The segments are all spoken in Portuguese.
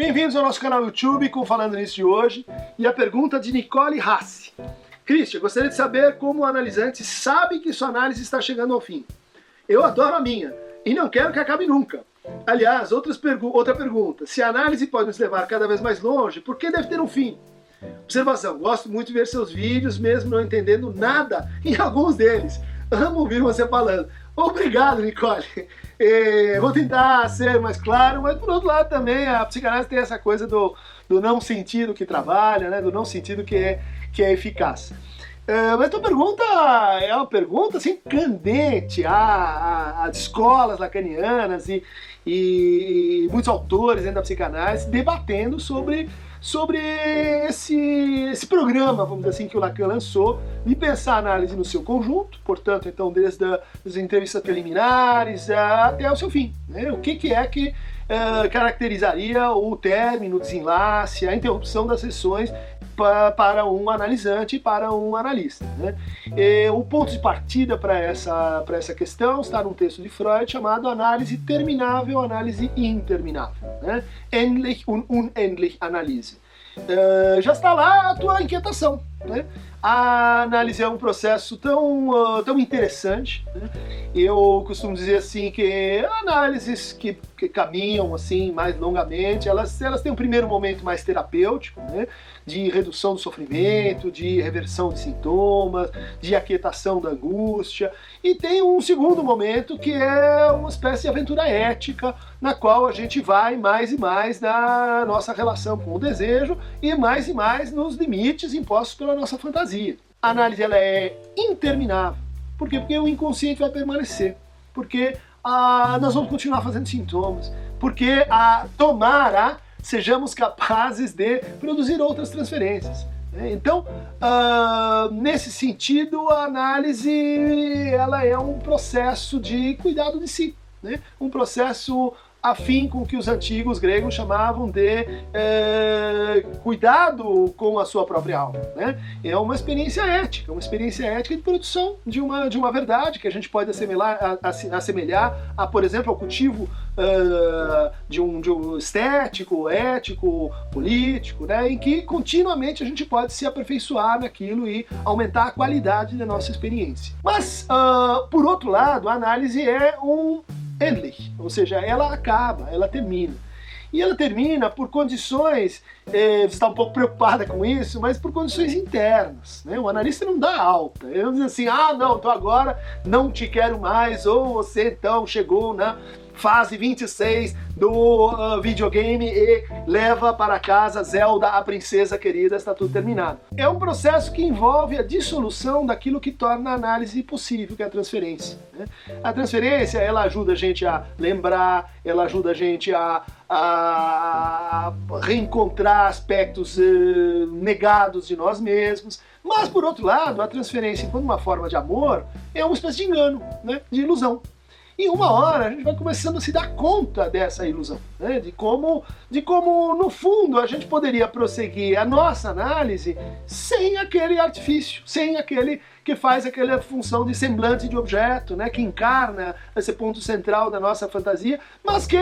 Bem-vindos ao nosso canal YouTube com Falando Nisso de hoje e a pergunta de Nicole Hassi. Christian, gostaria de saber como o analisante sabe que sua análise está chegando ao fim. Eu adoro a minha e não quero que acabe nunca. Aliás, pergu outra pergunta: se a análise pode nos levar cada vez mais longe, por que deve ter um fim? Observação: gosto muito de ver seus vídeos, mesmo não entendendo nada em alguns deles. Amo ouvir você falando. Obrigado, Nicole. É, vou tentar ser mais claro, mas por outro lado também a psicanálise tem essa coisa do, do não sentido que trabalha, né? do não sentido que é, que é eficaz. É, mas tua pergunta é uma pergunta assim candente às escolas lacanianas e, e, e muitos autores dentro da psicanálise debatendo sobre sobre esse, esse programa, vamos dizer assim, que o Lacan lançou, de pensar a análise no seu conjunto, portanto, então, desde as entrevistas preliminares até o seu fim. Né? O que, que é que uh, caracterizaria o término, o desenlace, a interrupção das sessões para um analisante e para um analista. Né? E o ponto de partida para essa, essa questão está num texto de Freud chamado Análise Terminável, Análise Interminável. Né? Endlich und unendlich Analyse. Uh, já está lá a tua inquietação. Né? A análise é um processo tão, uh, tão interessante. Né? Eu costumo dizer assim que análises que, que, caminham assim mais longamente, elas, elas têm um primeiro momento mais terapêutico, né? de redução do sofrimento, de reversão de sintomas, de aquietação da angústia, e tem um segundo momento que é uma espécie de aventura ética, na qual a gente vai mais e mais na nossa relação com o desejo e mais e mais nos limites impostos pela nossa fantasia. A análise ela é interminável. Por quê? Porque o inconsciente vai permanecer. Porque ah, nós vamos continuar fazendo sintomas. Porque a tomar a sejamos capazes de produzir outras transferências. Né? Então, uh, nesse sentido, a análise ela é um processo de cuidado de si, né? um processo afim com o que os antigos gregos chamavam de é, cuidado com a sua própria alma. Né? É uma experiência ética, uma experiência ética de produção de uma, de uma verdade que a gente pode assemelhar, assemelhar a, por exemplo, ao cultivo uh, de, um, de um estético, ético, político, né? em que continuamente a gente pode se aperfeiçoar naquilo e aumentar a qualidade da nossa experiência. Mas, uh, por outro lado, a análise é um endlich, ou seja, ela acaba, ela termina. E ela termina por condições, eh, você está um pouco preocupada com isso, mas por condições internas. Né? O analista não dá alta. Ele não diz assim, ah, não, então agora não te quero mais, ou você então chegou na fase 26 do uh, videogame e leva para casa Zelda, a princesa querida, está tudo terminado. É um processo que envolve a dissolução daquilo que torna a análise possível, que é a transferência. Né? A transferência, ela ajuda a gente a lembrar, ela ajuda a gente a, a reencontrar aspectos uh, negados de nós mesmos, mas por outro lado, a transferência, enquanto uma forma de amor, é uma espécie de engano, né? de ilusão. E uma hora a gente vai começando a se dar conta dessa ilusão, né? de, como, de como, no fundo, a gente poderia prosseguir a nossa análise sem aquele artifício, sem aquele que faz aquela função de semblante de objeto, né, que encarna esse ponto central da nossa fantasia, mas que,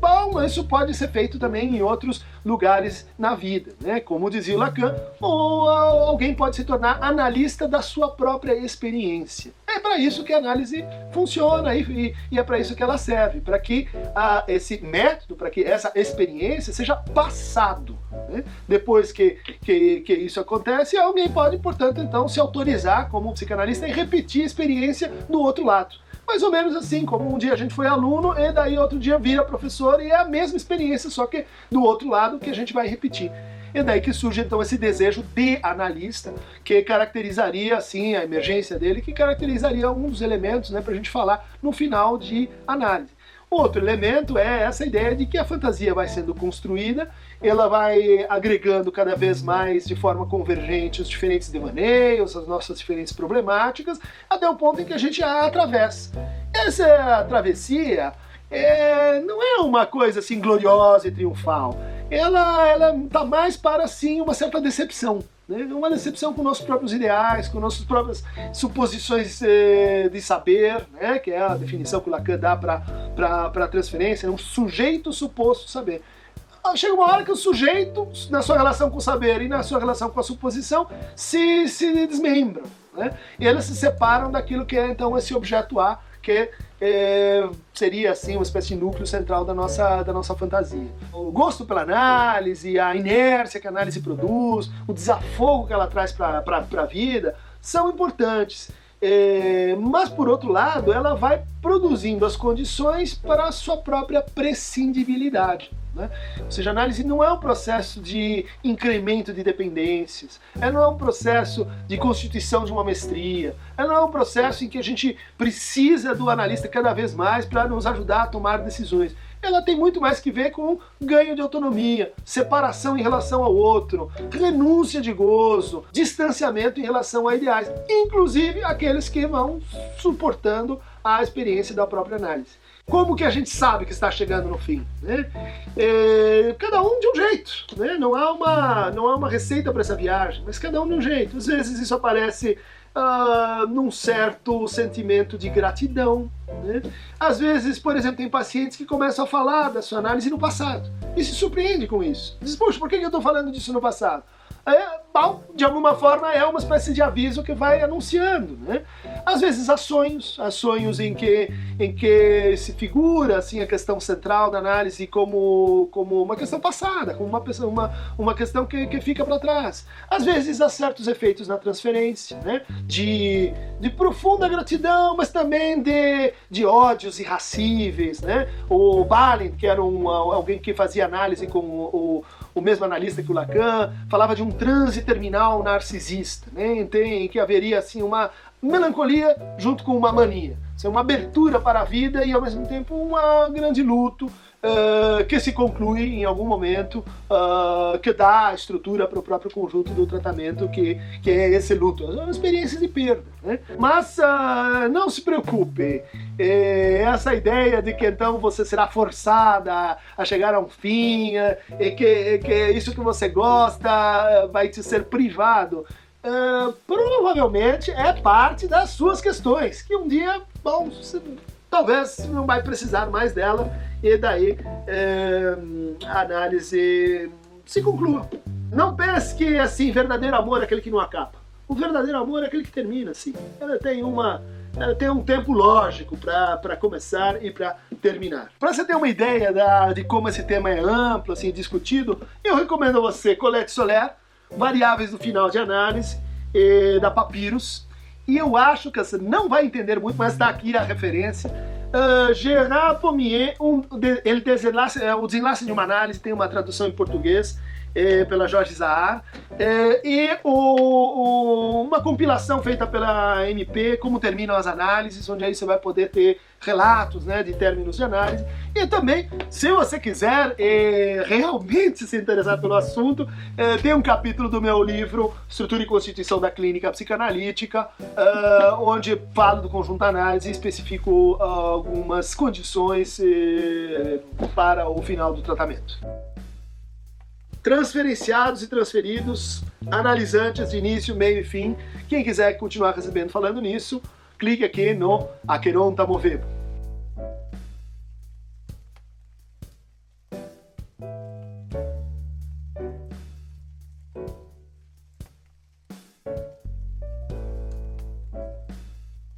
bom, isso pode ser feito também em outros lugares na vida, né? Como dizia Lacan, ou alguém pode se tornar analista da sua própria experiência. É para isso que a análise funciona e, e é para isso que ela serve, para que a, esse método, para que essa experiência seja passado. Né? Depois que, que, que isso acontece, alguém pode, portanto, então se autorizar como psicanalista e repetir a experiência do outro lado. Mais ou menos assim, como um dia a gente foi aluno e daí outro dia vira professor e é a mesma experiência, só que do outro lado que a gente vai repetir. E daí que surge então esse desejo de analista, que caracterizaria assim a emergência dele, que caracterizaria um dos elementos né, para a gente falar no final de análise. Outro elemento é essa ideia de que a fantasia vai sendo construída, ela vai agregando cada vez mais de forma convergente os diferentes devaneios, as nossas diferentes problemáticas, até o ponto em que a gente a atravessa. Essa travessia é, não é uma coisa assim gloriosa e triunfal. Ela, ela tá mais para assim uma certa decepção. Né? Uma decepção com nossos próprios ideais, com nossas próprias suposições eh, de saber, né? que é a definição que o Lacan dá para a transferência, um sujeito suposto saber. chega uma hora que o sujeito, na sua relação com o saber e na sua relação com a suposição, se, se desmembram. Né? E eles se separam daquilo que é então esse objeto A, que é, seria assim uma espécie de núcleo central da nossa, da nossa fantasia. O gosto pela análise, a inércia que a análise produz, o desafogo que ela traz para a vida, são importantes. É, mas, por outro lado, ela vai produzindo as condições para a sua própria prescindibilidade. Né? Ou seja, a análise não é um processo de incremento de dependências, ela não é um processo de constituição de uma mestria, ela não é um processo em que a gente precisa do analista cada vez mais para nos ajudar a tomar decisões. Ela tem muito mais que ver com ganho de autonomia, separação em relação ao outro, renúncia de gozo, distanciamento em relação a ideais, inclusive aqueles que vão suportando a experiência da própria análise. Como que a gente sabe que está chegando no fim? Né? É, cada um de um jeito. Né? Não, há uma, não há uma receita para essa viagem, mas cada um de um jeito. Às vezes isso aparece uh, num certo sentimento de gratidão. Né? Às vezes, por exemplo, tem pacientes que começam a falar da sua análise no passado e se surpreende com isso. Diz, poxa, por que eu estou falando disso no passado? é, bom, de alguma forma é uma espécie de aviso que vai anunciando, né? Às vezes há sonhos, há sonhos em que, em que se figura assim a questão central da análise como, como uma questão passada, como uma, uma, uma questão que, que fica para trás. Às vezes há certos efeitos na transferência, né? De, de profunda gratidão, mas também de, de ódios irracíveis, né? O Balin, que era um, alguém que fazia análise com o, o mesmo analista que o Lacan, falava de um terminal narcisista, né? em que haveria assim uma melancolia junto com uma mania, assim, uma abertura para a vida e ao mesmo tempo um grande luto uh, que se conclui em algum momento, uh, que dá estrutura para o próprio conjunto do tratamento, que, que é esse luto. São experiências de perda. Né? Mas uh, não se preocupe, é, essa ideia de que então você será forçada a chegar a um fim, e que, que isso que você gosta vai te ser privado. Uh, provavelmente é parte das suas questões, que um dia, bom, você talvez não vai precisar mais dela e daí é, a análise se conclua. Não pense que assim verdadeiro amor é aquele que não acaba. O verdadeiro amor é aquele que termina assim. Ela tem uma ela tem um tempo lógico para começar e para terminar. Para você ter uma ideia da, de como esse tema é amplo, assim, discutido, eu recomendo a você Colette Soler, Variáveis do Final de Análise, da Papyrus, e eu acho que você não vai entender muito, mas está aqui a referência. Uh, Gerard Pommier, um, ele desenlace, é, o desenlace de uma análise, tem uma tradução em português é, pela Jorge Zahar, é, e o, o, uma compilação feita pela MP, como terminam as análises, onde aí você vai poder ter relatos né, de términos de análise. E também, se você quiser é, realmente se interessar pelo assunto, é, tem um capítulo do meu livro Estrutura e Constituição da Clínica Psicanalítica, é, onde falo do conjunto análise e especifico algumas condições para o final do tratamento transferenciados e transferidos, analisantes de início, meio e fim. Quem quiser continuar recebendo falando nisso, clique aqui no Aqueronta Movemos.